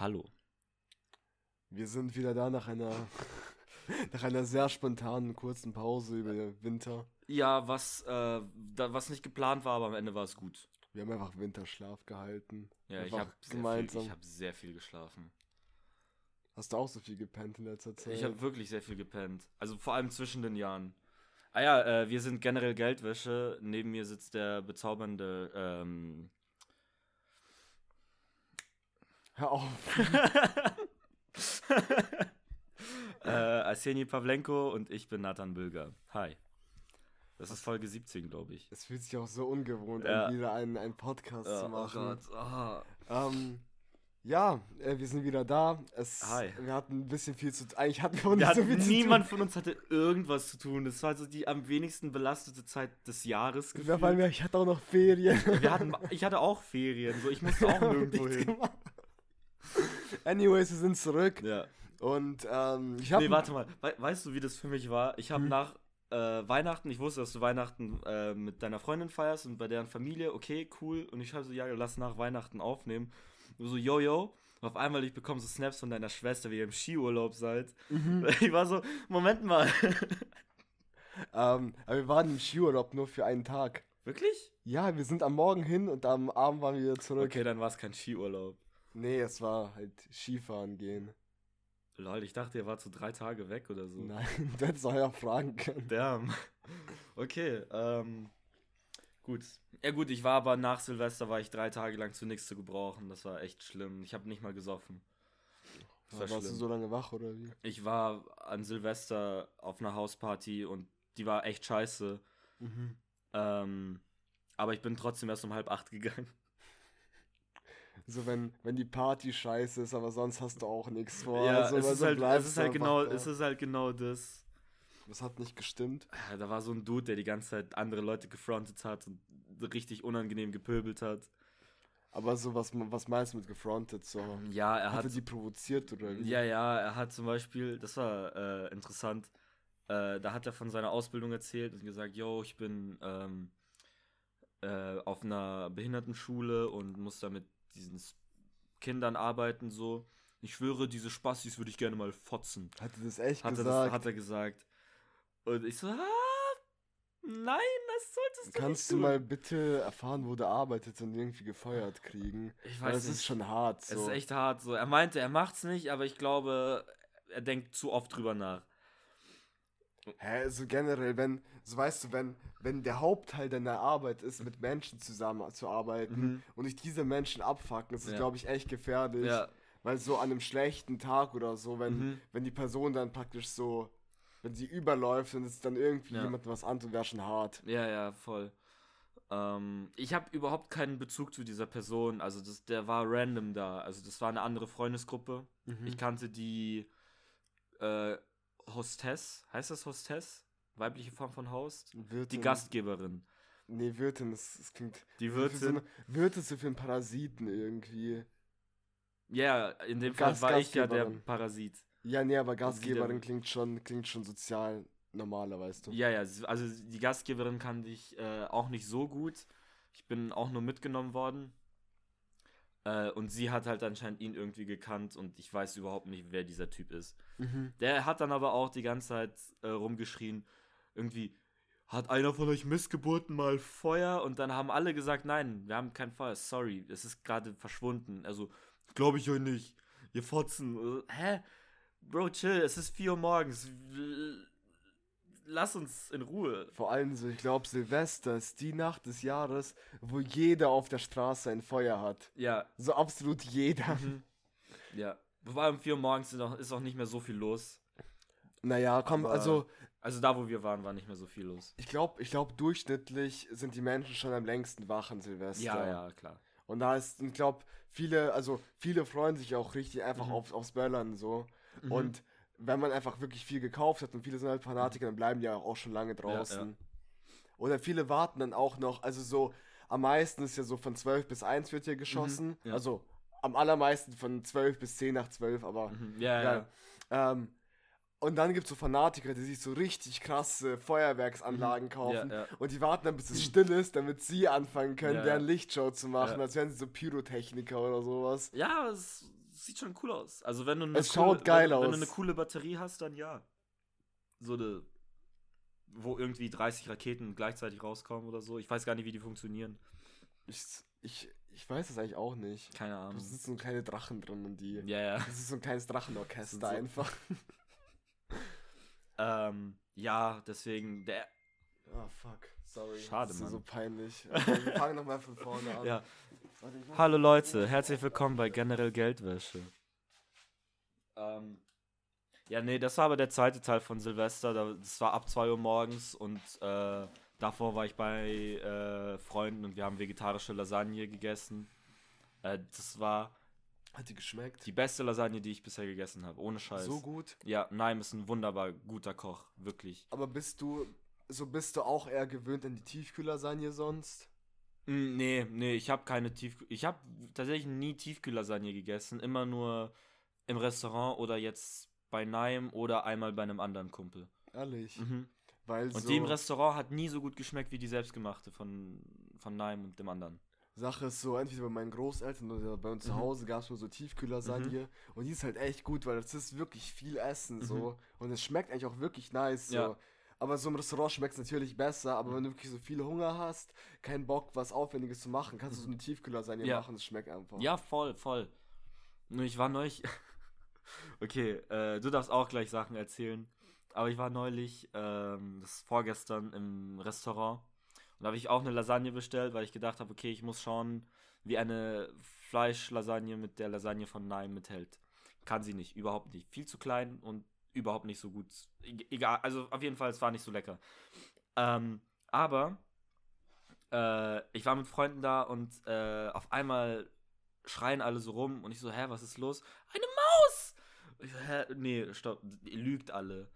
Hallo. Wir sind wieder da nach einer, nach einer sehr spontanen kurzen Pause über den Winter. Ja, was, äh, da, was nicht geplant war, aber am Ende war es gut. Wir haben einfach Winterschlaf gehalten. Ja, ich habe hab sehr viel geschlafen. Hast du auch so viel gepennt in letzter Zeit? Ich habe wirklich sehr viel gepennt. Also vor allem zwischen den Jahren. Ah ja, äh, wir sind generell Geldwäsche. Neben mir sitzt der bezaubernde ähm, Hör auf. äh, Arseni Pavlenko und ich bin Nathan Bülger. Hi. Das ist Folge 17, glaube ich. Es fühlt sich auch so ungewohnt Ja. an, wieder einen, einen Podcast Ja, zu oh machen. Gott. ah. Ähm, ja, äh, wir sind wieder da. Es, Hi. Wir hatten ein bisschen viel zu Eigentlich hatten wir Wir nicht so hatten, viel niemand zu von uns hatte irgendwas zu tun. Das war so die am wenigsten belastete Zeit des Jahres. tun. Ja, weil wir, ich hatte auch noch Ferien. Wir hatten, ich hatte auch Ferien, so ich musste auch nirgendwo hin. gemacht. Anyways, wir sind zurück. Ja. Und ähm, ich habe. Nee, warte mal. We weißt du, wie das für mich war? Ich habe Hm. nach äh, Weihnachten, ich wusste, dass du Weihnachten äh, mit deiner Freundin feierst und bei deren Familie, okay, cool. Und ich schreibe so, ja, lass nach Weihnachten aufnehmen. Und so, yo, yo. Und auf einmal, ich bekomme so Snaps von deiner Schwester, wie ihr im Skiurlaub seid. Mhm. Ich war so, Moment mal. Ähm, aber wir waren im Skiurlaub nur für einen Tag. Wirklich? Ja, wir sind am Morgen hin und am Abend waren wir wieder zurück. Okay, dann war es kein Skiurlaub. Nee, es war halt Skifahren gehen. Lol, ich dachte, ihr wart so drei Tage weg oder so. Nein, du hättest auch ja fragen können. Damn. Okay, ähm. Gut. Ja gut, ich war aber nach Silvester war ich drei Tage lang zu nichts zu gebrauchen. Das war echt schlimm. Ich habe nicht mal gesoffen. Das war Warst du schlimm. so lange wach oder wie? Ich war an Silvester auf einer Hausparty und die war echt scheiße. Mhm. Ähm, aber ich bin trotzdem erst um halb acht gegangen. So, wenn, wenn die Party scheiße ist, aber sonst hast du auch nichts vor. ja, also, es, ist so halt, es ist halt genau, da. es ist halt genau das. Das hat nicht gestimmt. Da war so ein Dude, der die ganze Zeit andere Leute gefrontet hat und richtig unangenehm gepöbelt hat. Aber so, was, was meinst du mit gefrontet? So, Ja, er hat hat er die provoziert oder wie? Ja, ja, er hat zum Beispiel, das war äh, interessant, äh, da hat er von seiner Ausbildung erzählt und gesagt, yo, ich bin ähm, äh, auf einer Behindertenschule und muss da mit diesen Kindern arbeiten, so. Ich schwöre, diese Spastis würde ich gerne mal fotzen. Hat er das echt Hat er, gesagt? das, hat er gesagt. Und ich so, ah, nein, das solltest du Kannst nicht du tun. mal bitte erfahren, wo der arbeitet und irgendwie gefeuert kriegen? Ich Weil weiß das nicht. ist schon hart. So. Es ist echt hart so. Er meinte, er macht's nicht, aber ich glaube, er denkt zu oft drüber nach. Hä, so generell, wenn, so weißt du, wenn, wenn der Hauptteil deiner Arbeit ist, mit Menschen zusammenzuarbeiten Mhm. und dich diese Menschen abfacken, das ist, Ja. glaube ich, echt gefährlich. Ja, Weil so an einem schlechten Tag oder so, wenn, Mhm. wenn die Person dann praktisch so, wenn sie überläuft und es dann irgendwie Ja. jemand was antut, wäre schon hart. Ja, ja, voll. Ähm, ich habe überhaupt keinen Bezug zu dieser Person. Also das, der war random da. Also das war eine andere Freundesgruppe. Mhm. Ich kannte die äh, Hostess. Heißt das Hostess? Weibliche Form von Host? Wirtin, Die Gastgeberin. Nee, Wirtin, das, das klingt. Die Für so Wirtin. eine, Wirtin so für einen Parasiten irgendwie. Ja, in dem Fall Gast- war ich ja der. Parasit. Ja, nee, aber Gastgeberin klingt schon, klingt schon sozial normaler, weißt du. Ja, ja, also die Gastgeberin kannte ich äh, auch nicht so gut. Ich bin auch nur mitgenommen worden. Äh, und sie hat halt anscheinend ihn irgendwie gekannt und ich weiß überhaupt nicht, wer dieser Typ ist. Mhm. Der hat dann aber auch die ganze Zeit äh, rumgeschrien, irgendwie, hat einer von euch Missgeburten mal Feuer? Und dann haben alle gesagt, nein, wir haben kein Feuer, sorry, es ist gerade verschwunden. Also, glaube ich euch nicht, ihr Fotzen. Äh, Hä? Bro, chill, es ist 4 Uhr morgens. Lass uns in Ruhe. Vor allem so, ich glaube, Silvester ist die Nacht des Jahres, wo jeder auf der Straße ein Feuer hat. Ja, So absolut jeder. mhm. ja. Wobei um 4 Uhr morgens ist auch, ist auch nicht mehr so viel los. Naja, komm, Aber- also Also da, wo wir waren, war nicht mehr so viel los. ich glaube, ich glaube, durchschnittlich sind die Menschen schon am längsten wach an Silvester. Ja, ja, klar. Und da ist, ich glaube, viele, also viele freuen sich auch richtig einfach Mhm. auf, aufs Böllern so. Mhm. Und wenn man einfach wirklich viel gekauft hat und viele sind halt Fanatiker, dann bleiben die ja auch schon lange draußen. Oder viele warten dann auch noch, also so, am meisten ist ja so von 12 bis 1 wird hier geschossen. Mhm, ja. Also am allermeisten von 12 bis 10 nach 12, aber Mhm. Ja, ja. ja. Ähm, und dann gibt es so Fanatiker, die sich so richtig krasse Feuerwerksanlagen kaufen. Mhm. Ja, ja. Und die warten dann, bis es still ist, damit sie anfangen können, Ja, deren ja. Lichtshow zu machen, Ja. als wären sie so Pyrotechniker oder sowas. Ja, es sieht schon cool aus. Also wenn du eine, Es coole, schaut geil wenn, aus. wenn du eine coole Batterie hast, dann ja. So eine, wo irgendwie 30 Raketen gleichzeitig rauskommen oder so. Ich weiß gar nicht, wie die funktionieren. Ich, ich, ich weiß das eigentlich auch nicht. Keine Da Ahnung. sitzen so kleine Drachen drin und die. Ja, ja. Das ist so ein kleines Drachenorchester sind so- einfach. Ähm, ja, deswegen, der, Ah, fuck. Sorry. Schade, das ist Mann. so peinlich. Okay, wir fangen nochmal von vorne an. ja. Hallo Leute, herzlich willkommen bei Generell Geldwäsche. Ähm, ja, nee, das war aber der zweite Teil von Silvester. da- Das war ab 2 Uhr morgens und äh, davor war ich bei äh, Freunden und wir haben vegetarische Lasagne gegessen. Äh, das war Hat die geschmeckt? die beste Lasagne, die ich bisher gegessen habe, ohne Scheiß. So gut. Ja, Naim ist ein wunderbar guter Koch, wirklich. Aber bist du, so bist du auch eher gewöhnt an die Tiefkühllasagne sonst? Mm, Nee, nee, ich habe keine Tiefkühl. Ich habe tatsächlich nie Tiefkühllasagne gegessen. Immer nur im Restaurant oder jetzt bei Naim oder einmal bei einem anderen Kumpel. Ehrlich. Mhm. Weil Und so die im Restaurant hat nie so gut geschmeckt wie die selbstgemachte von, von Naim und dem anderen. Sache ist so, entweder bei meinen Großeltern oder bei uns zu Mhm. Hause gab es nur so Tiefkühllasagne und die ist halt echt gut, weil das ist wirklich viel Essen so und es schmeckt eigentlich auch wirklich nice so. Mhm. Aber so im Restaurant schmeckt es natürlich besser, aber wenn du wirklich so viel Hunger hast, keinen Bock, was Aufwendiges zu machen, kannst du so eine Tiefkühllasagne Ja. machen, es schmeckt einfach. Ja, voll, voll. Nur ich war neulich. okay, äh, du darfst auch gleich Sachen erzählen. Aber ich war neulich, ähm, das ist vorgestern im Restaurant. Und da habe ich auch eine Lasagne bestellt, weil ich gedacht habe, okay, ich muss schauen, wie eine Fleischlasagne mit der Lasagne von Naim mithält. Kann sie nicht, überhaupt nicht. Viel zu klein und überhaupt nicht so gut. E egal, also auf jeden Fall, es war nicht so lecker. Ähm, aber äh, ich war mit Freunden da und äh, auf einmal schreien alle so rum und ich so, hä, was ist los? Eine Maus! Ich so, hä, nee, stopp, ihr lügt alle.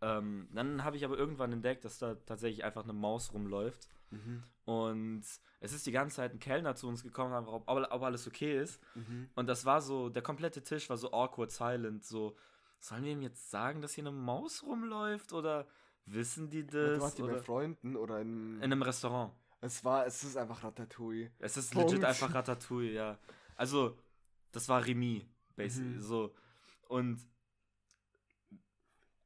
Ähm, dann habe ich aber irgendwann entdeckt, dass da tatsächlich einfach eine Maus rumläuft. Mhm. Und es ist die ganze Zeit ein Kellner zu uns gekommen, ob, ob ob alles okay ist. Mhm. Und das war so, der komplette Tisch war so awkward silent, so, sollen wir ihm jetzt sagen, dass hier eine Maus rumläuft oder wissen die Du das? warst die bei Freunden oder in, in einem Restaurant. es war, es ist einfach Ratatouille. Es ist Punkt. legit einfach Ratatouille, ja. Also, das war Remy, basically, Mhm. so. Und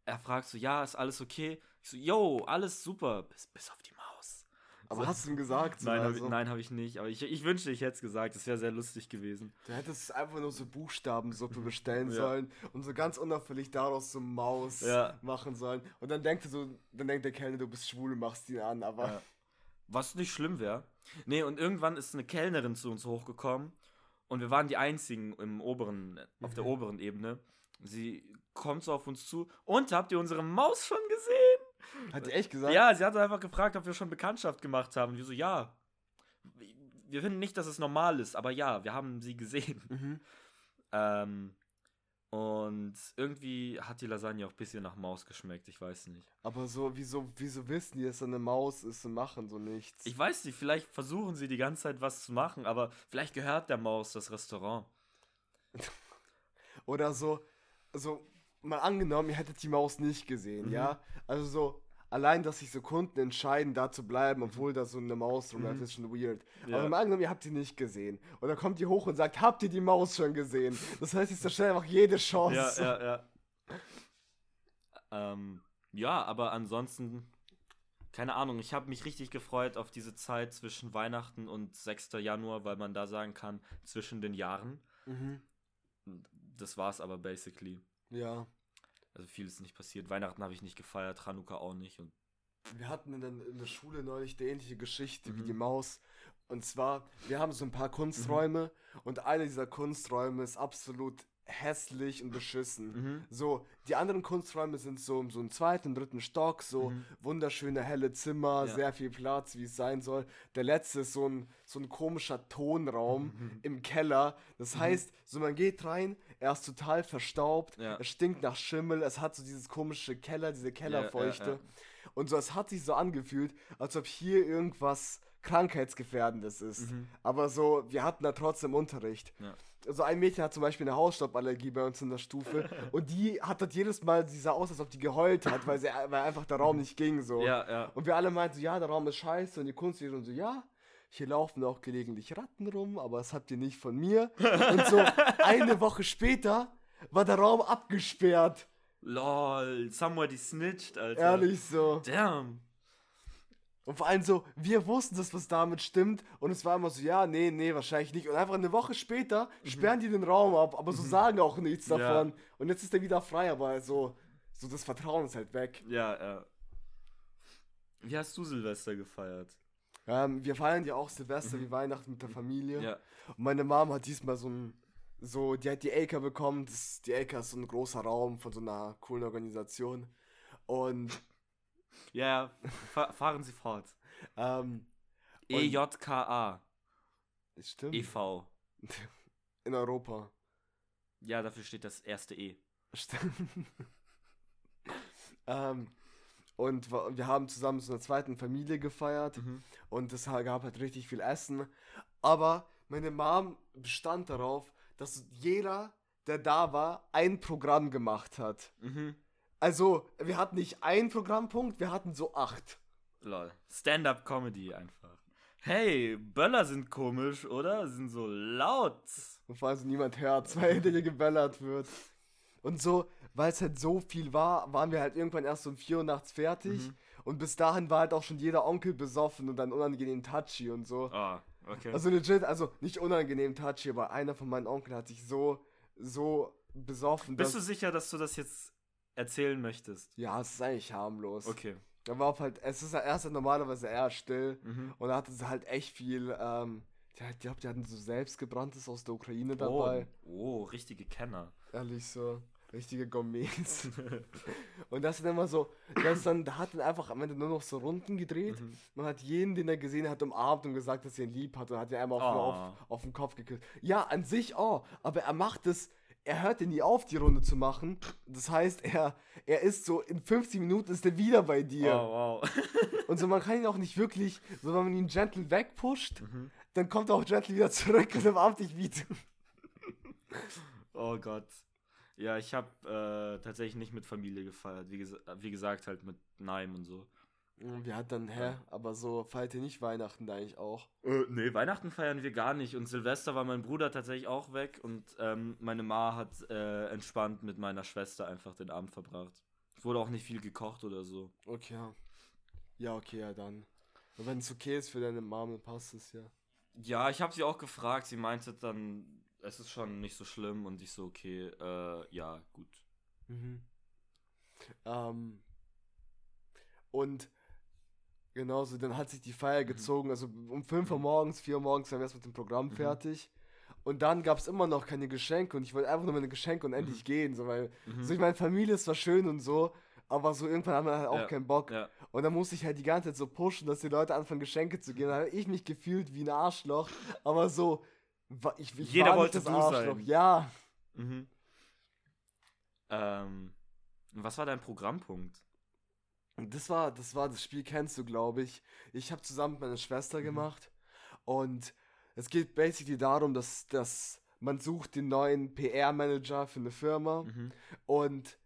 er fragt so, ja, ist alles okay? Ich so, yo, alles super, bis, bis auf. Aber hast du ihm gesagt? Nein, habe also? ich, nein, hab ich nicht. Aber ich, ich wünschte, ich hätte es gesagt. Das wäre sehr lustig gewesen. Du hättest einfach nur so Buchstabensuppe bestellen Ja. sollen und so ganz unauffällig daraus so Maus Ja. machen sollen. Und dann denkt so, dann denkt der Kellner, du bist schwul und machst ihn an, aber Ja. Was nicht schlimm wäre. Nee, und irgendwann ist eine Kellnerin zu uns hochgekommen. Und wir waren die einzigen im oberen, auf der Mhm. oberen Ebene. Sie kommt so auf uns zu. Und habt ihr unsere Maus schon gesehen? hat die echt gesagt? Ja, sie hat einfach gefragt, ob wir schon Bekanntschaft gemacht haben. Und wir so, ja. Wir finden nicht, dass es normal ist, aber ja, wir haben sie gesehen. Mhm. Ähm, und irgendwie hat die Lasagne auch ein bisschen nach Maus geschmeckt, ich weiß nicht. Aber so, wieso, wieso wissen die, dass da eine Maus ist und machen so nichts? Ich weiß nicht, vielleicht versuchen sie die ganze Zeit was zu machen, aber vielleicht gehört der Maus das Restaurant. Oder so, so, mal angenommen, ihr hättet die Maus nicht gesehen, Mhm. ja? Also so, allein, dass sich so Kunden entscheiden, da zu bleiben, obwohl da so eine Maus rumläuft, Mhm. ist schon weird. Ja. Aber mal angenommen, ihr habt die nicht gesehen. Und dann kommt die hoch und sagt, habt ihr die Maus schon gesehen? Das heißt, ich zerstört einfach jede Chance. Ja, ja, ja. Ähm, ja, aber ansonsten, keine Ahnung, ich habe mich richtig gefreut auf diese Zeit zwischen Weihnachten und 6. Januar, weil man da sagen kann, zwischen den Jahren. Mhm. Das war's aber basically. Ja. Also viel ist nicht passiert. Weihnachten habe ich nicht gefeiert, Hanukkah auch nicht. Und Wir hatten in der, in der Schule neulich die ähnliche Geschichte wie Mhm. die Maus. Und zwar, wir haben so ein paar Kunsträume und einer dieser Kunsträume ist absolut hässlich und beschissen. Mhm. So, die anderen Kunsträume sind so, so im zweiten, dritten Stock, so Mhm. wunderschöne helle Zimmer, Ja. sehr viel Platz, wie es sein soll. Der letzte ist so ein, so ein komischer Tonraum Mhm. im Keller. Das heißt, so man geht rein, er ist total verstaubt, Ja. es stinkt nach Schimmel, es hat so dieses komische Keller, diese Kellerfeuchte. ja, ja. Und so, es hat sich so angefühlt, als ob hier irgendwas krankheitsgefährdendes ist. Mhm. Aber so, wir hatten da trotzdem Unterricht. Also ein Mädchen hat zum Beispiel eine Hausstauballergie bei uns in der Stufe und die hat das jedes Mal, sie sah aus, als ob die geheult hat, weil, sie, weil einfach der Raum nicht ging so. Ja, ja. Und wir alle meinten so, ja, der Raum ist scheiße und die Kunstlehrerin so, ja, hier laufen auch gelegentlich Ratten rum, aber das habt ihr nicht von mir. Und so eine Woche später war der Raum abgesperrt. Lol, somebody snitched, Alter. Ehrlich so. Damn. Und vor allem so, wir wussten, dass was damit stimmt. Und es war immer so, ja, nee, nee, wahrscheinlich nicht. Und einfach eine Woche später sperren die den Raum ab, aber so sagen auch nichts Ja. davon. Und jetzt ist er wieder frei, aber so, so das Vertrauen ist halt weg. Ja, ja. Wie hast du Silvester gefeiert? Ähm, wir feiern ja auch Silvester wie Weihnachten mit der Familie. Ja. Und meine Mom hat diesmal so ein, so, die hat die Elka bekommen. Das, die Elka ist so ein großer Raum von so einer coolen Organisation. Und Ja, fa fahren Sie fort. ähm, EJKA. stimmt. e.V. In Europa. Ja, dafür steht das erste E. Stimmt. ähm, und wir haben zusammen zu einer zweiten Familie gefeiert Mhm. und es gab halt richtig viel Essen. Aber meine Mom bestand darauf, dass jeder, der da war, ein Programm gemacht hat. Mhm. Also, wir hatten nicht einen Programmpunkt, wir hatten so acht. Lol. Stand-up-Comedy einfach. Hey, Böller sind komisch, oder? Sind so laut. Und vor allem niemand hört, weil hinter dir gebellert wird. Und so, weil es halt so viel war, waren wir halt irgendwann erst um 4 Uhr nachts fertig. Mhm. Und bis dahin war halt auch schon jeder Onkel besoffen und dann unangenehm touchy und so. Ah, okay. Also legit, also nicht unangenehm touchy, aber einer von meinen Onkeln hat sich so, so besoffen, Bist du sicher, dass du das jetzt erzählen möchtest? Ja, es ist eigentlich harmlos. Okay. Er war auf halt, es ist er ist halt normalerweise eher still. Mhm. Und er hatte halt echt viel, ähm, ja, ich glaube, die hatten so selbstgebranntes aus der Ukraine dabei. Oh, oh, richtige Kenner. Ehrlich so. Richtige Gourmets. und das sind immer so, das dann, da hat dann einfach am Ende nur noch so Runden gedreht. Mhm. Man hat jeden, den er gesehen hat, umarmt und gesagt, dass er ihn lieb hat und hat ihn einmal auf, Oh. auf, auf den Kopf geküsst. Ja, an sich auch, aber er macht es, er hört ihn nie auf, die Runde zu machen. Das heißt, er, er ist so, in 50 Minuten ist er wieder bei dir. Oh, wow. Und so, man kann ihn auch nicht wirklich, so wenn man ihn gentle wegpusht, Mhm. dann kommt er auch gentle wieder zurück und umarmt dich wieder. Oh Gott. Ja, ich habe äh, tatsächlich nicht mit Familie gefeiert. Wie, gesa wie gesagt, halt mit Neim und so. Wir hatten dann, hä, aber so feiert ihr nicht Weihnachten da eigentlich auch? Äh, nee, Weihnachten feiern wir gar nicht. Und Silvester war mein Bruder tatsächlich auch weg. Und ähm, meine Ma hat äh, entspannt mit meiner Schwester einfach den Abend verbracht. Es wurde auch nicht viel gekocht oder so. Okay, ja. Ja, okay, ja dann. Wenn es okay ist für deine Mom, dann passt es ja. Ja, ich habe sie auch gefragt. Sie meinte dann, es ist schon nicht so schlimm. Und ich so, okay, äh, ja, gut. Mhm. Ähm, und genauso, dann hat sich die Feier gezogen. Also um 5 Uhr morgens, 4 Uhr morgens waren wir erst mit dem Programm fertig. Und dann gab es immer noch keine Geschenke und ich wollte einfach nur meine Geschenke und endlich gehen. So, weil, Mhm. so ich meine, Familie ist zwar schön und so, aber so irgendwann haben wir halt auch Ja, keinen Bock. Ja. Und dann musste ich halt die ganze Zeit so pushen, dass die Leute anfangen, Geschenke zu geben. Da habe ich mich gefühlt wie ein Arschloch. Aber so, ich, ich Jeder war wollte nicht das Arschloch. sein. Ja. Mhm. Ähm, was war dein Programmpunkt? Das war, das war das Spiel, kennst du, glaube ich. Ich habe zusammen mit meiner Schwester Mhm. gemacht. Und es geht basically darum, dass, dass man sucht den neuen PR-Manager für eine Firma. Mhm. Und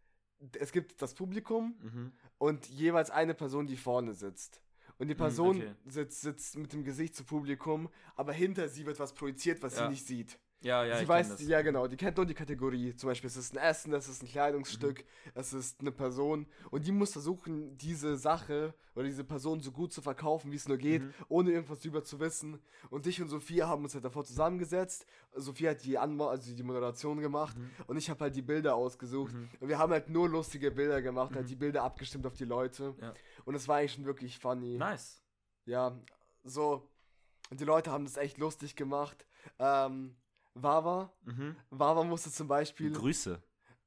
es gibt das Publikum Mhm. und jeweils eine Person, die vorne sitzt. Und die Person okay. sitzt, sitzt mit dem Gesicht zum Publikum, aber hinter sie wird was projiziert, was Ja. sie nicht sieht. Ja, ja, sie weiß, ja genau, die kennt nur die Kategorie. Zum Beispiel, es ist ein Essen, es ist ein Kleidungsstück, Mhm. es ist eine Person. Und die muss versuchen, diese Sache oder diese Person so gut zu verkaufen, wie es nur geht, Mhm. ohne irgendwas drüber zu wissen. Und ich und Sophia haben uns halt davor zusammengesetzt. Sophia hat die, Anmo also die Moderation gemacht Mhm. und ich habe halt die Bilder ausgesucht. Und wir haben halt nur lustige Bilder gemacht, halt die Bilder abgestimmt auf die Leute. Mhm. Ja. Und es war eigentlich schon wirklich funny. Nice. Ja, so. Und die Leute haben das echt lustig gemacht. Ähm, Wawa, Mhm. Wawa musste zum Beispiel. Grüße.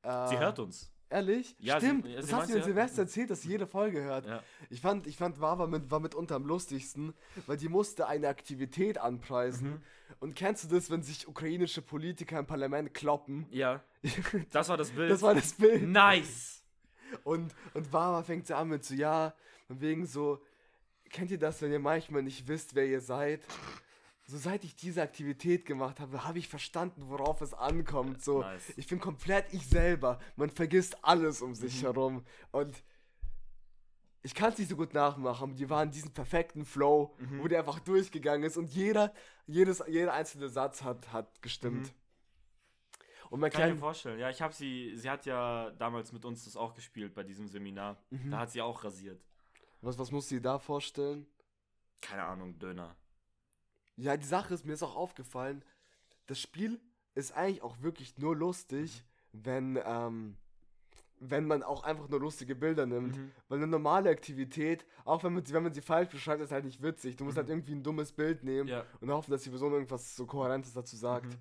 Äh, Sie hört uns. Ehrlich? Ja, sie- Stimmt. ja, sie das hast du sie mir Silvester erzählt, dass sie jede Folge hört. Ja. Ich fand, ich fand Wawa mit, war mitunter am lustigsten, weil die musste eine Aktivität anpreisen. Mhm. Und kennst du das, wenn sich ukrainische Politiker im Parlament kloppen? Ja. Das war das Bild. Das war das Bild. nice. Und, und Wawa fängt sie an mit so, ja, wegen so, kennt ihr das, wenn ihr manchmal nicht wisst, wer ihr seid? So seit ich diese Aktivität gemacht habe, habe ich verstanden, worauf es ankommt. So, Nice. ich bin komplett ich selber. Man vergisst alles um sich herum. Und ich kann es nicht so gut nachmachen, die waren in diesem perfekten Flow, Mhm. wo der einfach durchgegangen ist und jeder, jedes, jeder einzelne Satz hat, hat gestimmt. Mhm. Und mein Kann ich mir vorstellen. Ja, ich habe sie, sie hat ja damals mit uns das auch gespielt bei diesem Seminar. Mhm. Da hat sie auch rasiert. was, was musst du dir da vorstellen? Keine Ahnung, Döner. Ja, die Sache ist, mir ist auch aufgefallen, das Spiel ist eigentlich auch wirklich nur lustig, wenn, ähm, wenn man auch einfach nur lustige Bilder nimmt. Mhm. Weil eine normale Aktivität, auch wenn man, sie, wenn man sie falsch beschreibt, ist halt nicht witzig. Du musst halt irgendwie ein dummes Bild nehmen Mhm. Ja. und hoffen, dass die Person irgendwas so Kohärentes dazu sagt. Mhm.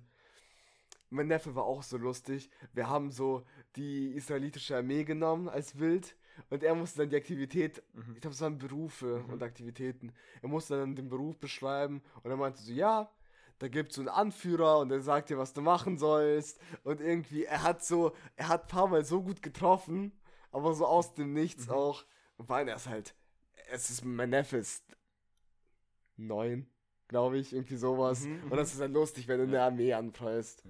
Mein Neffe war auch so lustig. Wir haben so die israelitische Armee genommen als Bild und er musste dann die Aktivität, Mhm. ich glaube, es waren Berufe Mhm. und Aktivitäten. Er musste dann den Beruf beschreiben und er meinte so, ja, da gibt es so einen Anführer und der sagt dir, was du machen sollst. Und irgendwie, er hat so, er hat ein paar Mal so gut getroffen, aber so aus dem Nichts Mhm. auch. Und allem, er ist halt, es ist, mein Neffe ist neun, glaube ich, irgendwie sowas. Mhm, Und das ist dann lustig, wenn du eine Ja. Armee anpreist.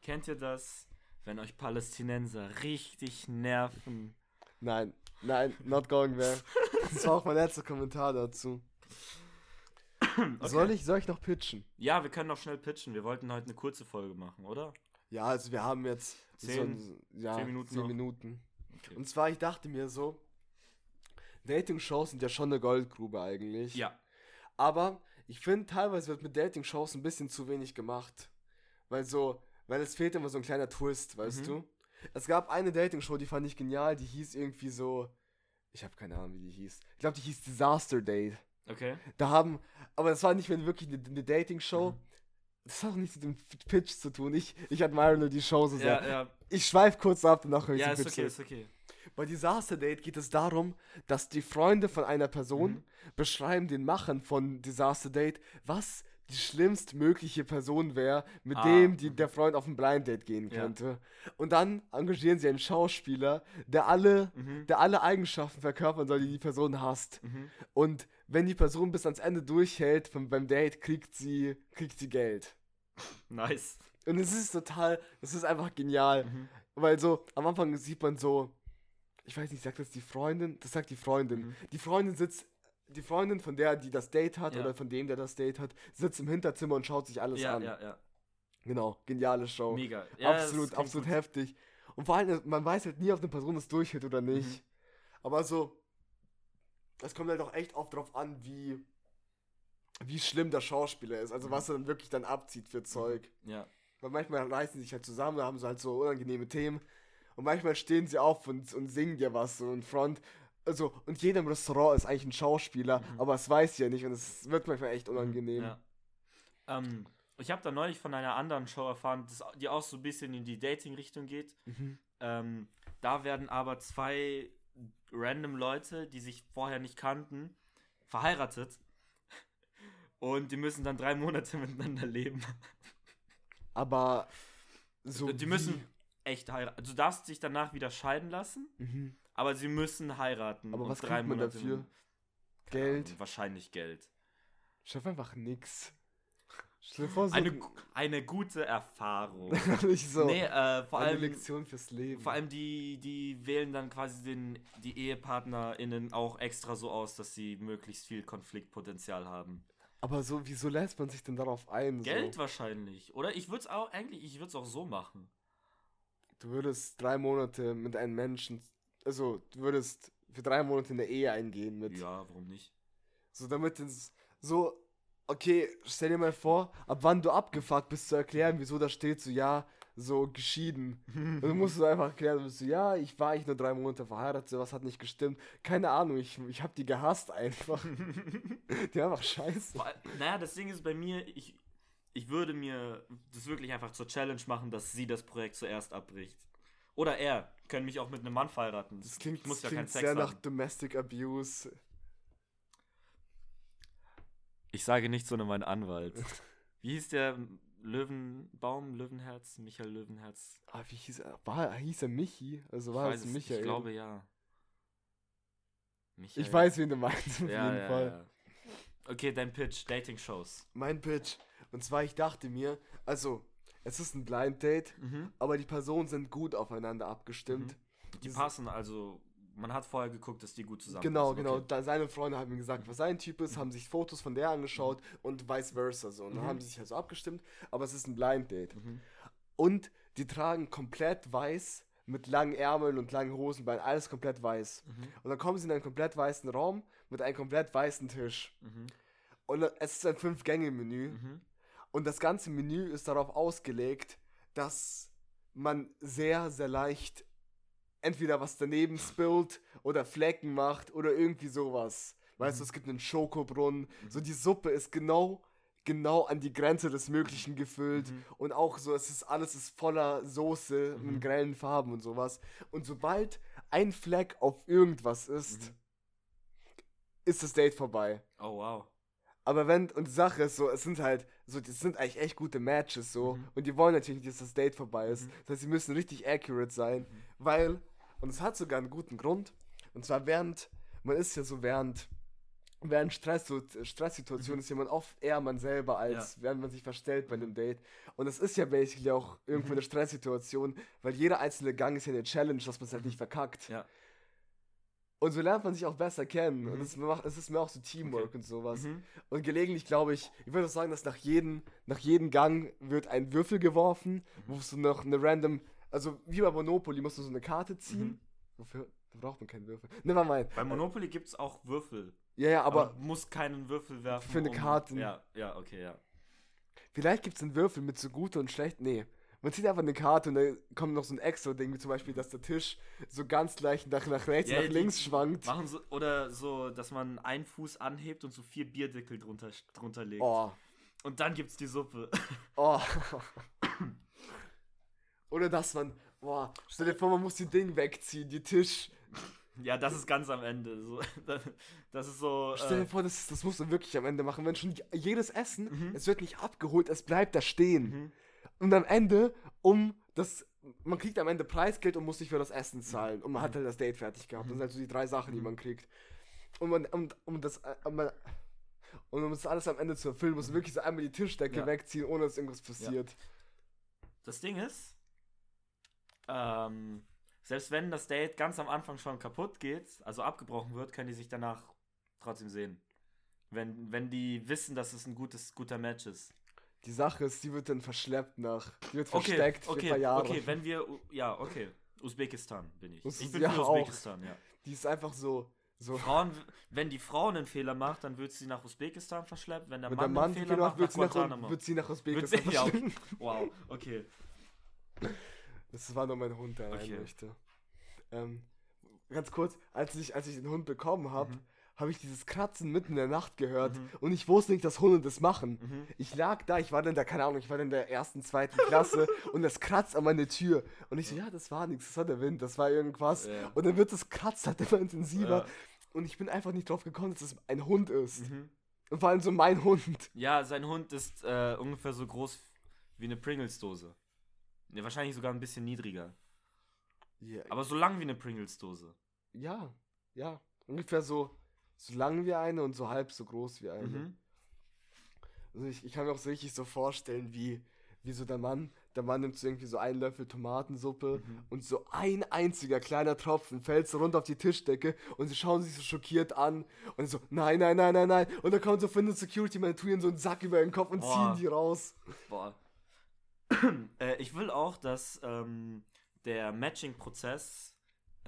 Kennt ihr das, wenn euch Palästinenser richtig nerven? Nein, nein, not going there. Das war auch mein letzter Kommentar dazu. Soll ich, soll ich noch pitchen? Ja, wir können noch schnell pitchen. Wir wollten heute eine kurze Folge machen, oder? Ja, also wir haben jetzt Zehn- so, ja, zehn Minuten zehn. Minuten. Okay. Und zwar, ich dachte mir so, Dating-Shows sind ja schon eine Goldgrube eigentlich. Ja. Aber ich finde, teilweise wird mit Dating-Shows ein bisschen zu wenig gemacht. Weil so, weil es fehlt immer so ein kleiner Twist, weißt Mhm. du? Es gab eine Dating-Show, die fand ich genial, die hieß irgendwie so, ich habe keine Ahnung, wie die hieß. Ich glaube, die hieß Disaster Date. Okay. Da haben, aber das war nicht mehr wirklich eine, eine Dating-Show. Mhm. Das hat auch nichts mit dem Pitch zu tun. Ich, ich admire nur die Show so sehr. Ja, ja. Ich schweife kurz ab, höre ich Ja, ist Pitch okay, ist okay. Bei Disaster Date geht es darum, dass die Freunde von einer Person Mhm. beschreiben den Machern von Disaster Date, was die schlimmstmögliche Person wäre, mit Ah, dem die, der Freund auf ein Blind Date gehen Ja. könnte. Und dann engagieren sie einen Schauspieler, der alle, Mhm. der alle Eigenschaften verkörpern soll, die die Person hasst. Mhm. Und wenn die Person bis ans Ende durchhält vom, beim Date, kriegt sie, kriegt sie Geld. Nice. Und es ist total, es ist einfach genial. Mhm. Weil so, am Anfang sieht man so, ich weiß nicht, sagt das die Freundin? Das sagt die Freundin. Mhm. Die Freundin sitzt, die Freundin von der, die das Date hat, Ja. oder von dem, der das Date hat, sitzt im Hinterzimmer und schaut sich alles Ja, an. ja, ja. Genau, geniale Show. Mega. Ja, absolut, absolut gut. heftig. Und vor allem, man weiß halt nie, ob eine Person das durchhält oder nicht. Mhm. Aber so, es kommt halt auch echt oft drauf an, wie, wie schlimm der Schauspieler ist. Also Mhm. was er dann wirklich dann abzieht für Zeug. Ja. Weil manchmal reißen sie sich halt zusammen, da haben sie halt so unangenehme Themen. Und manchmal stehen sie auf und, und singen dir was so in Front. Also, und jeder im Restaurant ist eigentlich ein Schauspieler, Mhm. aber es weiß ja nicht und es wird manchmal echt unangenehm. Ja. Ähm, ich habe da neulich von einer anderen Show erfahren, die auch so ein bisschen in die Dating-Richtung geht. Mhm. Ähm, da werden aber zwei random Leute, die sich vorher nicht kannten, verheiratet. Und die müssen dann drei Monate miteinander leben. Aber so. die müssen echt heiraten. Du darfst dich danach wieder scheiden lassen? Mhm. Aber sie müssen heiraten. Aber was kriegt man dafür? Geld? Ahnung, wahrscheinlich Geld. Schaff einfach nix. Vor, so. Eine, eine gute Erfahrung. nicht so. nee, äh, vor eine allem. Lektion fürs Leben. Vor allem die, die wählen dann quasi den, die EhepartnerInnen auch extra so aus, dass sie möglichst viel Konfliktpotenzial haben. Aber so, wieso lässt man sich denn darauf ein? Geld So? wahrscheinlich. Oder ich würde es auch, eigentlich, ich würde es auch so machen. Du würdest drei Monate mit einem Menschen. Also, du würdest für drei Monate eine Ehe eingehen mit. Ja, warum nicht? So, damit es so. Okay, stell dir mal vor, ab wann du abgefuckt bist, zu erklären, wieso da steht so, ja, so geschieden. Und dann musst du einfach erklären, bist du, ja, ich war eigentlich nur drei Monate verheiratet, was hat nicht gestimmt. Keine Ahnung, ich, ich hab die gehasst einfach. die war einfach scheiße. Naja, das Ding ist bei mir, ich, ich würde mir das wirklich einfach zur Challenge machen, dass sie das Projekt zuerst abbricht. Oder er. Können mich auch mit einem Mann verheiraten. Das klingt, ich muss das ja klingt Sex sehr nach haben. Domestic Abuse. Ich sage nicht so nur mein Anwalt. Wie hieß der Löwenbaum, Löwenherz, Michael Löwenherz? Ah, wie hieß er? War, hieß er Michi? Also Ich war es es, Michael? Ich glaube ja. Michael. Ich weiß, wen du meinst, auf ja, jeden ja, Fall. Ja. Okay, dein Pitch, Dating-Shows. Mein Pitch. Und zwar, ich dachte mir, also, es ist ein Blind Date, Mhm. aber die Personen sind gut aufeinander abgestimmt. Die Diese- passen also man hat vorher geguckt, dass die gut zusammen Genau, genau. Okay. Da, seine Freunde haben ihm gesagt, was sein Typ ist, haben sich Fotos von der angeschaut mhm. und vice versa. So. Und dann mhm. haben sie sich also abgestimmt, aber es ist ein Blind Date. Mhm. Und die tragen komplett weiß mit langen Ärmeln und langen Hosenbeinen, alles komplett weiß. Mhm. Und dann kommen sie in einen komplett weißen Raum mit einem komplett weißen Tisch. Mhm. Und es ist ein Fünf-Gänge-Menü. Mhm. Und das ganze Menü ist darauf ausgelegt, dass man sehr, sehr leicht entweder was daneben spillt oder Flecken macht oder irgendwie sowas. Weißt du, mhm. es gibt einen Schokobrunnen. Mhm. So die Suppe ist genau genau an die Grenze des Möglichen gefüllt mhm. und auch so, es ist alles ist voller Soße mhm. in grellen Farben und sowas. Und sobald ein Fleck auf irgendwas ist, mhm. ist das Date vorbei. Oh wow. Aber wenn, und die Sache ist so, es sind halt, so, das sind eigentlich echt gute Matches so. Mhm. Und die wollen natürlich nicht, dass das Date vorbei ist. Mhm. Das heißt, sie müssen richtig accurate sein, mhm. weil, und es hat sogar einen guten Grund. Und zwar während, man ist ja so während während Stress, Stresssituationen mhm. ist jemand oft eher man selber, als ja. während man sich verstellt bei einem Date. Und es ist ja basically auch irgendwo mhm. eine Stresssituation, weil jeder einzelne Gang ist ja eine Challenge, dass man es halt nicht verkackt. Ja. Und so lernt man sich auch besser kennen. Mhm. Und es, macht, es ist mir auch so Teamwork okay. und sowas. Mhm. Und gelegentlich glaube ich, ich würde auch sagen, dass nach jedem, nach jedem Gang wird ein Würfel geworfen, mhm. wo du noch eine random, also wie bei Monopoly musst du so eine Karte ziehen. Mhm. Wofür? Da braucht man keinen Würfel. Nevermind. Bei Monopoly gibt es auch Würfel. Ja, ja, aber. aber muss keinen Würfel werfen. Für eine um, Karte. Ja, ja, okay, ja. Vielleicht gibt es einen Würfel mit so gut und schlecht. Nee. Man zieht einfach eine Karte und da kommt noch so ein extra Ding, wie zum Beispiel, dass der Tisch so ganz leicht nach, nach rechts, ja, nach links schwankt. Machen so, oder so, dass man einen Fuß anhebt und so vier Bierdeckel drunter, drunter legt. Oh. Und dann gibt's die Suppe. Oh. oder dass man, boah, stell dir vor, man muss die Ding wegziehen, die Tisch. Ja, das ist ganz am Ende. So, das ist so. Stell dir äh, vor, das, das musst du wirklich am Ende machen. Wenn schon jedes Essen, mhm. es wird nicht abgeholt, es bleibt da stehen. Mhm. Und am Ende, um das. Man kriegt am Ende Preisgeld und muss sich für das Essen zahlen. Und man hat halt das Date fertig gehabt. Das sind halt so die drei Sachen, die mhm. man kriegt. Und man, um, um das. Um, äh, und um das alles am Ende zu erfüllen, muss man wirklich so einmal die Tischdecke ja. wegziehen, ohne dass irgendwas passiert. Ja. Das Ding ist, ähm, selbst wenn das Date ganz am Anfang schon kaputt geht, also abgebrochen wird, können die sich danach trotzdem sehen. Wenn, wenn die wissen, dass es ein gutes, guter Match ist. Die Sache ist, die wird dann verschleppt nach. Die wird okay, versteckt okay, für ein paar Jahre. Okay, wenn wir. Ja, okay. Usbekistan bin ich. ich bin ja für Usbekistan, auch. ja. Die ist einfach so. So. Frauen, wenn die Frau einen Fehler macht, dann wird sie nach Usbekistan verschleppt. Wenn der, Mann, der Mann, einen Fehler macht, wird, nach sie nach, wird sie nach Usbekistan sie, verschleppt. Ja, wow, okay. Das war nur mein Hund, der okay. rein möchte. Ähm, ganz kurz, als ich, als ich den Hund bekommen habe, mhm. Habe ich dieses Kratzen mitten in der Nacht gehört mhm. und ich wusste nicht, dass Hunde das machen. Mhm. Ich lag da, ich war dann da, keine Ahnung, ich war in der ersten, zweiten Klasse und das kratzt an meine Tür. Und ich so, ja, das war nichts, das war der Wind, das war irgendwas. Ja. Und dann wird das Kratz halt immer intensiver. Ja. Und ich bin einfach nicht drauf gekommen, dass es das ein Hund ist. Mhm. Und vor allem so mein Hund. Ja, sein Hund ist äh, ungefähr so groß wie eine Pringles-Dose. Ja, wahrscheinlich sogar ein bisschen niedriger. Yeah. Aber so lang wie eine Pringles-Dose. Ja, ja. Ungefähr so, so lang wie eine und so halb so groß wie eine. Mhm. Also ich, ich kann mir auch so richtig so vorstellen, wie, wie so der Mann, der Mann nimmt so irgendwie so einen Löffel Tomatensuppe mhm. und so ein einziger kleiner Tropfen fällt so runter auf die Tischdecke und sie schauen sich so schockiert an und so, nein, nein, nein, nein, nein. Und dann kommt so der Security, man tun ihnen so einen Sack über den Kopf und Boah. ziehen die raus. Boah. äh, ich will auch, dass ähm, der Matching-Prozess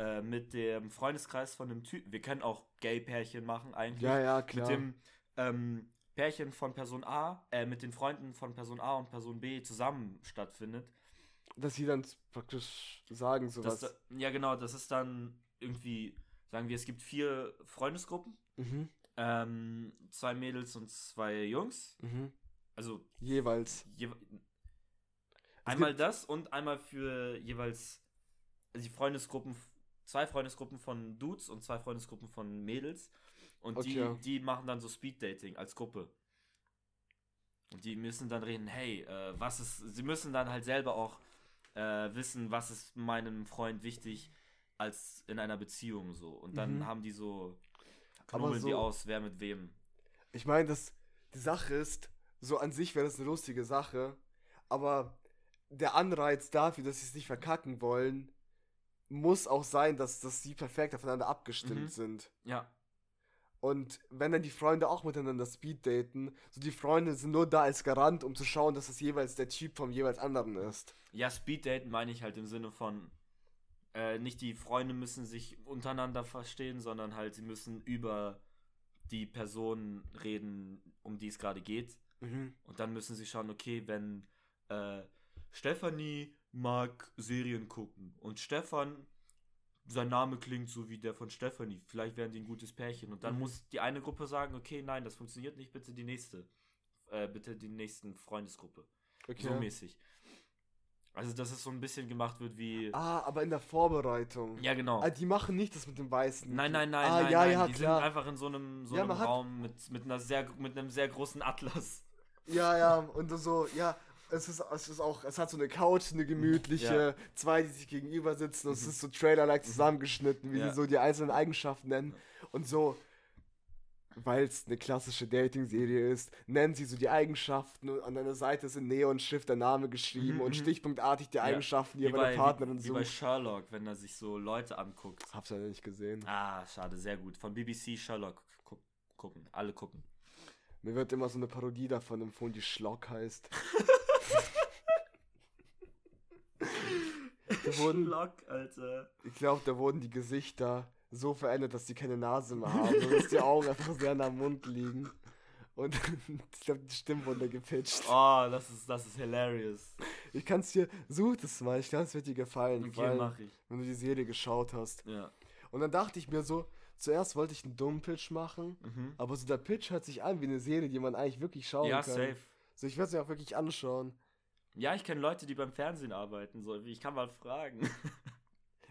äh, mit dem Freundeskreis von einem Typen, wir können auch Gay-Pärchen machen eigentlich. Ja, ja, klar. Mit dem ähm, Pärchen von Person A, äh, mit den Freunden von Person A und Person B zusammen stattfindet. Dass sie dann praktisch sagen, sowas. Das, ja, genau, das ist dann irgendwie, sagen wir, es gibt vier Freundesgruppen. Mhm. Ähm, zwei Mädels und zwei Jungs. Mhm. Also jeweils. Je, Einmal das und einmal für jeweils die Freundesgruppen, zwei Freundesgruppen von Dudes und zwei Freundesgruppen von Mädels. Und okay. die, die machen dann so Speed-Dating als Gruppe. Und die müssen dann reden, hey, äh, was ist, sie müssen dann halt selber auch äh, wissen, was ist meinem Freund wichtig als in einer Beziehung so. Und dann mhm. haben die so, knummeln so, die aus, wer mit wem. Ich meine, das, die Sache ist, so an sich wäre das eine lustige Sache, aber der Anreiz dafür, dass sie es nicht verkacken wollen, muss auch sein, dass, dass sie perfekt aufeinander abgestimmt Mhm. sind. Ja. Und wenn dann die Freunde auch miteinander Speed daten, so die Freunde sind nur da als Garant, um zu schauen, dass es jeweils der Typ vom jeweils anderen ist. Ja, Speeddaten meine ich halt im Sinne von, äh, nicht die Freunde müssen sich untereinander verstehen, sondern halt sie müssen über die Person reden, um die es gerade geht. Mhm. Und dann müssen sie schauen, okay, wenn äh, Stefanie mag Serien gucken und Stefan, sein Name klingt so wie der von Stefanie, vielleicht wären die ein gutes Pärchen. Und dann Mhm. muss die eine Gruppe sagen, okay, nein, das funktioniert nicht, bitte die nächste. Äh, bitte die nächsten Freundesgruppe. Okay. So mäßig. Also, dass es so ein bisschen gemacht wird wie. Ah, aber in der Vorbereitung. Ja, genau. Ah, die machen nicht das mit dem Weißen. Nein, nein, nein, ah, nein, ja, nein. ja, die klar. sind einfach in so einem, so Ja, einem Raum mit, mit, einer sehr, mit einem sehr großen Atlas. Ja, ja, und so, ja, es ist, es ist auch, es hat so eine Couch, eine gemütliche, zwei, die sich gegenüber sitzen und es ist so Trailer-like zusammengeschnitten, wie Ja. sie so die einzelnen Eigenschaften nennen. Und so, weil es eine klassische Dating-Serie ist, nennen sie so die Eigenschaften und an einer Seite ist in Neon-Schrift der Name geschrieben Mhm, und mhm. stichpunktartig die Ja, Eigenschaften, die Wie er bei der Partnerin wie, wie bei sucht. Sherlock, wenn er sich so Leute anguckt. Hab's ja nicht gesehen. Ah, schade, sehr gut. Von BBC Sherlock gu gucken. Alle gucken. Mir wird immer so eine Parodie davon empfohlen, die Schlock heißt. Da wurden, Sherlock, Alter. Ich glaube, da wurden die Gesichter so verändert, dass die keine Nase mehr haben und dass die Augen einfach sehr nah am Mund liegen. Und ich glaube, die Stimmen wurden da gepitcht. Oh, das ist, das ist hilarious. Ich kann es dir, such das mal, ich glaube, es wird dir gefallen, Okay, weil, mach ich. wenn du die Serie geschaut hast. Ja. Und dann dachte ich mir so, zuerst wollte ich einen dummen Pitch machen, Mhm. aber so der Pitch hört sich an wie eine Serie, die man eigentlich wirklich schauen Ja, kann. safe. So, ich werde es mir auch wirklich anschauen. Ja, ich kenne Leute, die beim Fernsehen arbeiten. So, ich kann mal fragen.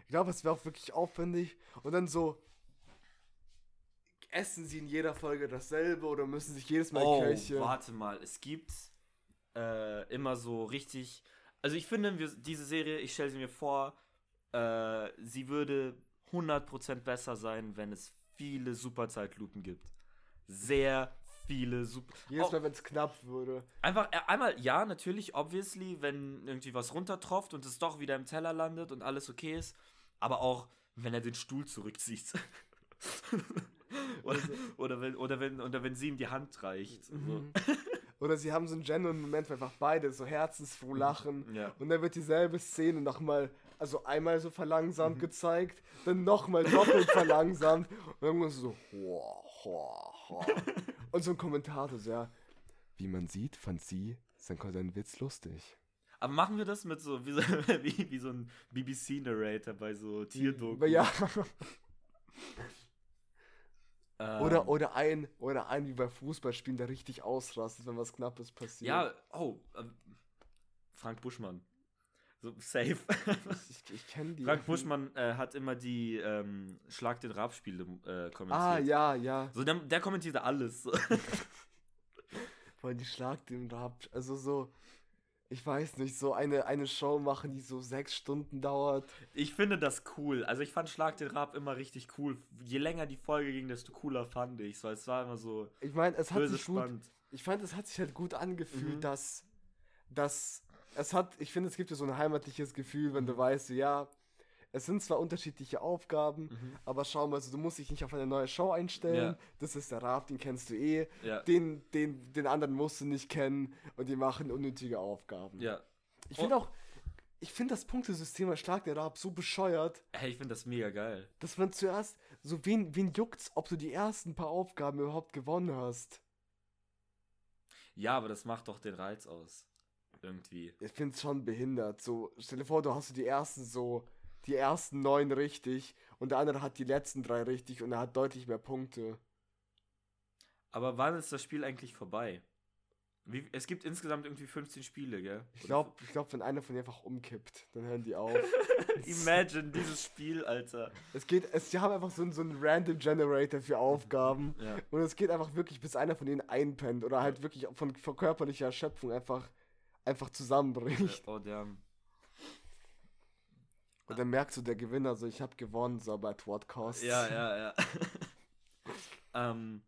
Ich glaube, es wäre auch wirklich aufwendig. Und dann so, essen sie in jeder Folge dasselbe oder müssen sich jedes Mal oh, Köche... warte mal. Es gibt äh, immer so richtig. Also ich finde, wir, diese Serie, ich stelle sie mir vor, äh, sie würde 100% besser sein, wenn es viele Superzeitlupen gibt. Sehr viele Super. Jedes Mal, wenn es knapp würde. Einfach äh, einmal, ja, natürlich, obviously, wenn irgendwie was runtertropft und es doch wieder im Teller landet und alles okay ist. Aber auch, wenn er den Stuhl zurückzieht. oder, oder, wenn, oder, wenn, oder wenn sie ihm die Hand reicht. So. Mhm. Oder sie haben so einen genuinen Moment, wo einfach beide so herzensfroh lachen. Ja. Und dann wird dieselbe Szene nochmal, also einmal so verlangsamt Mhm. gezeigt, dann nochmal doppelt verlangsamt. Und irgendwann so, hoa, hoa. Und so ein Kommentator so, ja, wie man sieht, fand sie sein, sein Witz lustig. Aber machen wir das mit so, wie so, wie, wie so ein BBC-Narrator bei so Tierdoku. Ja. Ähm, Oder, oder ein, oder ein wie bei Fußballspielen, der richtig ausrastet, wenn was Knappes passiert. Ja, oh, ähm, Frank Buschmann. So, safe. Ich, ich kenne die. Frank Buschmann äh, hat immer die ähm, Schlag den Rab-Spiele äh, kommentiert. Ah, ja, ja. So, der, der kommentierte alles. Weil die Schlag den Rab. Also so, ich weiß nicht, so eine, eine Show machen, die so sechs Stunden dauert. Ich finde das cool. Also ich fand Schlag den Rab immer richtig cool. Je länger die Folge ging, desto cooler fand ich. So, es war immer so Ich meine, es hat sich gut. spannend. Ich fand, es hat sich halt gut angefühlt, Mhm. dass, dass es hat, ich finde, es gibt dir so ein heimatliches Gefühl, wenn du Mhm. weißt, so, ja, es sind zwar unterschiedliche Aufgaben, Mhm. aber schau mal, also, du musst dich nicht auf eine neue Show einstellen. Ja. Das ist der Rab, den kennst du eh. Ja. Den, den, den anderen musst du nicht kennen und die machen unnötige Aufgaben. Ja. Ich finde auch, ich finde das Punktesystem bei Schlag der Rab so bescheuert, Hey, ich finde das mega geil. dass man zuerst, so wen, wen juckt's, ob du die ersten paar Aufgaben überhaupt gewonnen hast. Ja, aber das macht doch den Reiz aus. Irgendwie. Ich finde es schon behindert. So, stell dir vor, du hast die ersten so, die ersten neun richtig und der andere hat die letzten drei richtig und er hat deutlich mehr Punkte. Aber wann ist das Spiel eigentlich vorbei? Wie, es gibt insgesamt irgendwie 15 Spiele, gell? Ich glaube, ich glaub, wenn einer von denen einfach umkippt, dann hören die auf. Imagine dieses Spiel, Alter. es geht, es, die haben einfach so, einen- so einen Random Generator für Aufgaben. Ja. Und es geht einfach wirklich, bis einer von denen einpennt oder halt wirklich von, von körperlicher Erschöpfung einfach, einfach zusammenbricht. Oh, damn. Und dann merkst du, der Gewinner, so, ich habe gewonnen, so, aber at what cost? Ja, ja, ja. ähm,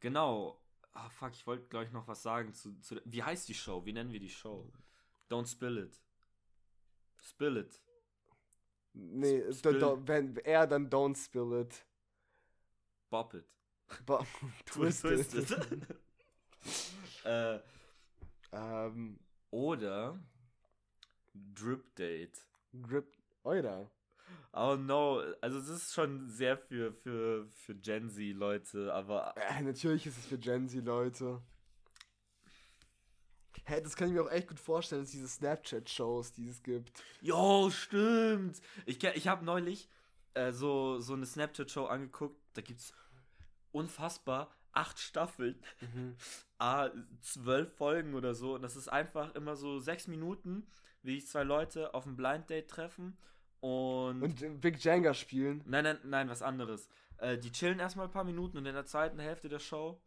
genau. Ah, fuck, ich wollte, glaube ich, noch was sagen zu, zu. Wie heißt die Show? Wie nennen wir die Show? Don't spill it. Spill it. Nee, Sp- do, spill. do, wenn er dann don't spill it. Bop it. Bo twist it. Twisted. äh, ähm, oder Drip Date. Grip. Eurer. Oh no, also das ist schon sehr für, für, für Gen Z Leute, aber Äh, natürlich ist es für Gen Z Leute. Hä, das kann ich mir auch echt gut vorstellen, dass diese Snapchat-Shows, die es gibt. Jo, stimmt. Ich, ich habe neulich äh, so, so eine Snapchat-Show angeguckt. Da gibt's unfassbar acht Staffeln. Ah, zwölf Folgen oder so. Und das ist einfach immer so sechs Minuten, wie sich zwei Leute auf ein Blind Date treffen. Und. Und Big Jenga spielen. nein, nein, nein, was anderes. Äh, die chillen erstmal ein paar Minuten und in der zweiten Hälfte der Show.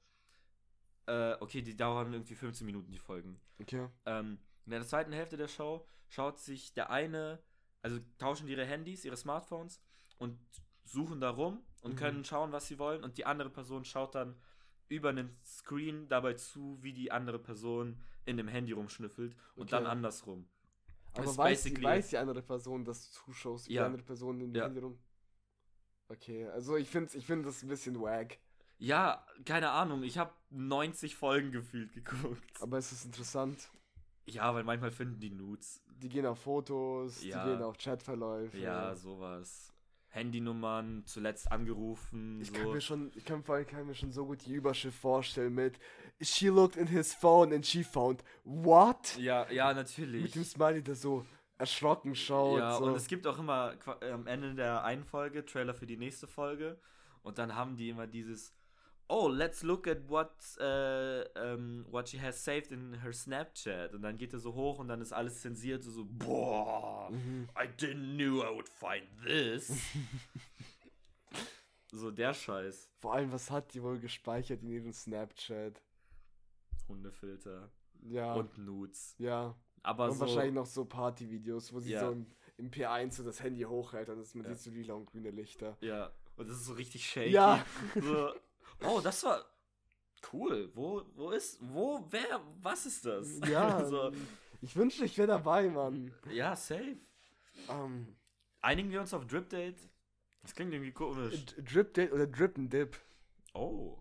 Äh, okay, die dauern irgendwie 15 Minuten, die Folgen. Okay. Ähm, in der zweiten Hälfte der Show schaut sich der eine, also tauschen die ihre Handys, ihre Smartphones und suchen da rum und Mhm. können schauen, was sie wollen. Und die andere Person schaut dann über einen Screen dabei zu, wie die andere Person in dem Handy rumschnüffelt und Okay. dann andersrum. Aber ist weiß die, weiß die andere Person, dass du zuschaust, wie Ja. die andere Person in Ja. Handy rum. Okay, also ich finde ich find das ein bisschen wack. Ja, keine Ahnung, ich habe 90 Folgen gefühlt geguckt. Aber es ist interessant. ja, weil manchmal finden die Nudes. Die gehen auf Fotos, Ja. die gehen auf Chatverläufe. Ja, sowas. Handynummern, zuletzt angerufen. Ich so. kann mir schon, ich kann vor allem kann mir schon so gut die Überschrift vorstellen mit She looked in his phone and she found what? ja, ja, natürlich. Mit dem Smiley, der so erschrocken schaut. Ja, so. und es gibt auch immer äh, am Ende der einen Folge Trailer für die nächste Folge und dann haben die immer dieses Oh, let's look at what äh, ähm, what she has saved in her Snapchat und dann geht er so hoch und dann ist alles zensiert so, so boah, Mhm. I didn't knew I would find this. so der Scheiß. Vor allem, was hat die wohl gespeichert in ihrem Snapchat? Hundefilter Ja. und Nudes. ja. Aber und so wahrscheinlich noch so Partyvideos, wo sie Ja. so im, im P1 so das Handy hochhält und das, man Ja. sieht so lila und grüne Lichter. ja, und das ist so richtig shaky. Ja. So, oh, das war cool. Wo, wo ist, wo, wer, was ist das? Ja. so, Ich wünschte, ich wäre dabei, Mann. ja, safe. Ähm, Einigen wir uns auf Drip Date? Das klingt irgendwie komisch. D- Drip Date oder Drip and Dip. Oh.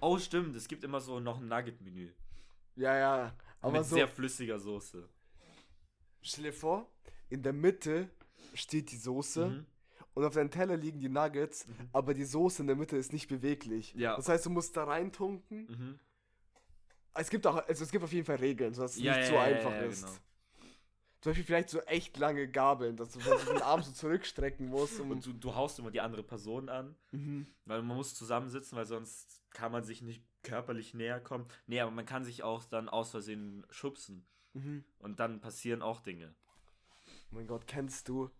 Oh, stimmt. Es gibt immer so noch ein Nugget-Menü. Ja, ja. Aber mit so, sehr flüssiger Soße. stell dir vor, in der Mitte steht die Soße Mhm. Und auf deinem Teller liegen die Nuggets, Mhm. aber die Soße in der Mitte ist nicht beweglich. Ja. Das heißt, du musst da reintunken. Mhm. Es gibt auch, also es gibt auf jeden Fall Regeln, sodass es Ja, nicht ja, so einfach ist. genau. Zum Beispiel vielleicht so echt lange Gabeln, dass du den Arm so zurückstrecken musst. Um, Und du, du haust immer die andere Person an, mhm. weil man muss zusammensitzen, weil sonst kann man sich nicht körperlich näher kommen. Nee, aber man kann sich auch dann aus Versehen schubsen. Mhm. Und dann passieren auch Dinge. Oh mein Gott, kennst du,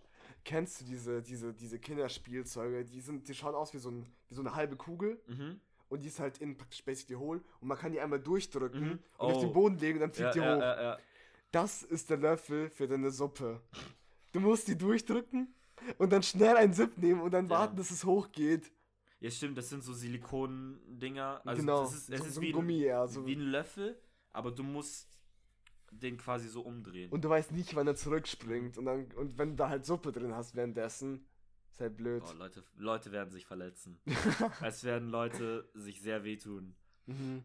kennst du diese, diese, diese Kinderspielzeuge? Die sind, die schauen aus wie so, ein, wie so eine halbe Kugel Mhm. und die ist halt innen praktisch basically hohl und man kann die einmal durchdrücken Mhm. und auf Oh. den Boden legen und dann Ja, fliegt die ja, hoch. ja, ja. Das ist der Löffel für deine Suppe. Du musst die durchdrücken und dann schnell einen Sip nehmen und dann Ja. warten, dass es hochgeht. Ja, stimmt, das sind so Silikon-Dinger. Also genau, das ist, es so, ist so wie, ein Gummi, ja. So. wie ein Löffel, aber du musst den quasi so umdrehen. Und du weißt nicht, wann er zurückspringt. Und, dann, und wenn du da halt Suppe drin hast währenddessen, ist halt blöd. oh, Leute, Leute werden sich verletzen. es werden Leute sich sehr wehtun. Mhm.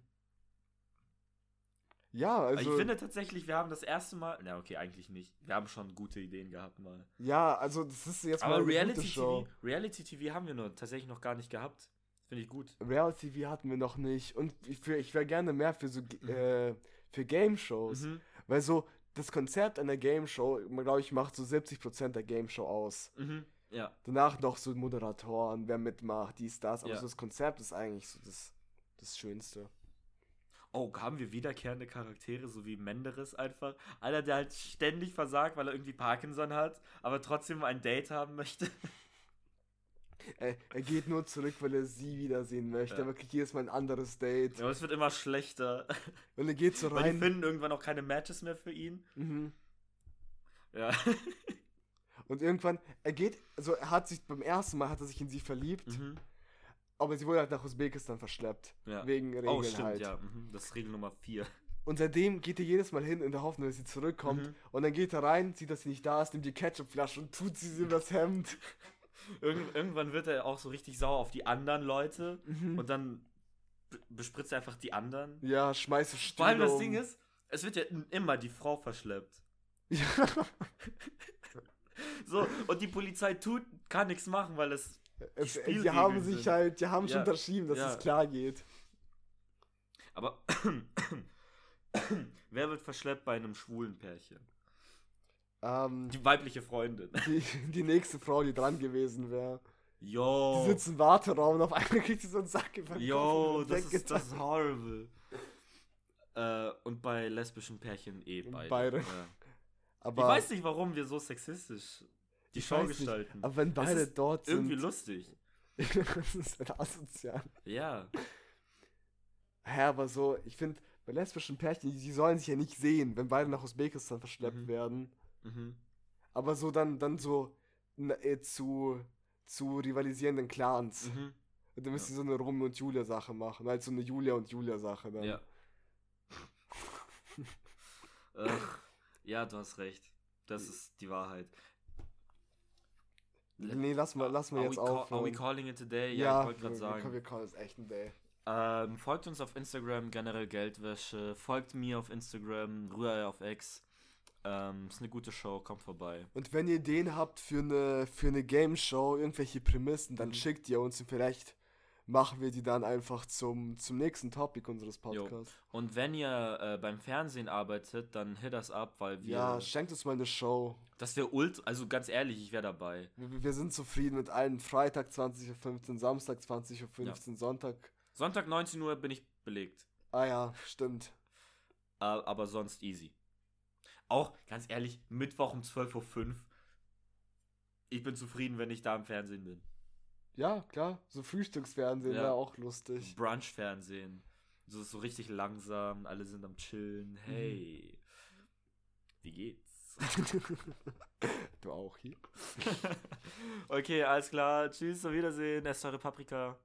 Ja, Aber also. ich finde tatsächlich, wir haben das erste Mal. Na, okay, eigentlich nicht. Wir haben schon gute Ideen gehabt mal. ja, also das ist jetzt mal Aber eine gute Reality. TV, Reality TV haben wir nur tatsächlich noch gar nicht gehabt. Finde ich gut. Reality TV hatten wir noch nicht. Und ich, für- ich wäre gerne mehr für so äh, für Game Shows. Mhm. Weil so das Konzept einer Game Show, glaube ich, macht so 70% der Game Show aus. Mhm. Ja. Danach noch so Moderatoren, wer mitmacht, dies, das. Aber Ja. so das Konzept ist eigentlich so das, das Schönste. Oh, haben wir wiederkehrende Charaktere, so wie Menderes einfach? Einer, der halt ständig versagt, weil er irgendwie Parkinson hat, aber trotzdem ein Date haben möchte. Er, er geht nur zurück, weil er sie wiedersehen möchte. Ja. Aber kriegt jedes Mal ein anderes Date. Ja, aber es wird immer schlechter. Und er geht so Weil die rein. finden irgendwann auch keine Matches mehr für ihn. Mhm. Ja. Und irgendwann, er geht, also er hat sich, beim ersten Mal hat er sich in sie verliebt, mhm. aber sie wurde halt nach Usbekistan verschleppt. ja. Wegen Regeln Oh, stimmt, halt. ja. Mhm. Das ist Regel Nummer 4. Und seitdem geht er jedes Mal hin in der Hoffnung, dass sie zurückkommt. Mhm. Und dann geht er rein, sieht, dass sie nicht da ist, nimmt die Ketchupflasche und tut sie übers Hemd. Irgend, irgendwann wird er auch so richtig sauer auf die anderen Leute Mhm. und dann be- bespritzt er einfach die anderen. Ja, schmeißt Stühle Vor allem das um. Ding ist, es wird ja immer die Frau verschleppt. Ja. So, und die Polizei tut, kann nichts machen, weil es. Es, Spielregeln die haben sich sind. halt, die haben schon Ja, unterschrieben, dass ja. es klar geht. Aber wer wird verschleppt bei einem schwulen Pärchen? Ähm, Die weibliche Freundin. die, die nächste Frau, die dran gewesen wäre. Yo. Die sitzt im Warteraum und auf einmal kriegt sie so einen Sack über den Yo, das ist, das ist horrible. Äh, und bei lesbischen Pärchen eh beide. Beide. Ja. Aber, ich weiß nicht, warum wir so sexistisch die Show weiß nicht, gestalten. aber wenn beide dort sind, Irgendwie lustig. das ist halt asozial. Ja. Hä, aber so, ich finde, bei lesbischen Pärchen, die, die sollen sich ja nicht sehen, wenn beide nach Usbekistan verschleppt Mhm. werden. Mhm. Aber so dann, dann so na, äh, zu, zu rivalisierenden Clans. Mhm. Und dann müsst ihr so eine Romeo und Julia Sache machen. Halt so eine Julia und Julia Sache dann. Ja. Ach, ja, du hast recht. Das ist die Wahrheit. Nee, lass mal, lass mal Are jetzt call, are we calling it a day? Ja, ich wollte gerade sagen. Wir, wir callen es echt ein Day. Ähm, folgt uns auf Instagram, generell Geldwäsche. Folgt mir auf Instagram, Rührei auf X. Ähm, ist eine gute Show, kommt vorbei. Und wenn ihr Ideen habt für eine, für eine Game Show, irgendwelche Prämissen, dann Mhm. schickt ihr uns und vielleicht machen wir die dann einfach zum, zum nächsten Topic unseres Jo. Podcasts. Und wenn ihr äh, beim Fernsehen arbeitet, dann hit us up, weil wir. Ja, schenkt uns mal eine Show. das wäre ult. Also ganz ehrlich, ich wäre dabei. Wir, wir sind zufrieden mit allen Freitag 20.15 Uhr, Samstag 20.15 Uhr, Sonntag. Sonntag 19 Uhr bin ich belegt. Ah ja, stimmt. Äh, aber sonst easy. Auch, ganz ehrlich, Mittwoch um 12.05 Uhr. Ich bin zufrieden, wenn ich da im Fernsehen bin. Ja, klar. So Frühstücksfernsehen Ja. wäre auch lustig. Brunch-Fernsehen. So, so richtig langsam, alle sind am Chillen. Hey. Wie geht's? du auch hier. okay, alles klar. Tschüss, auf Wiedersehen. Esst eure Paprika.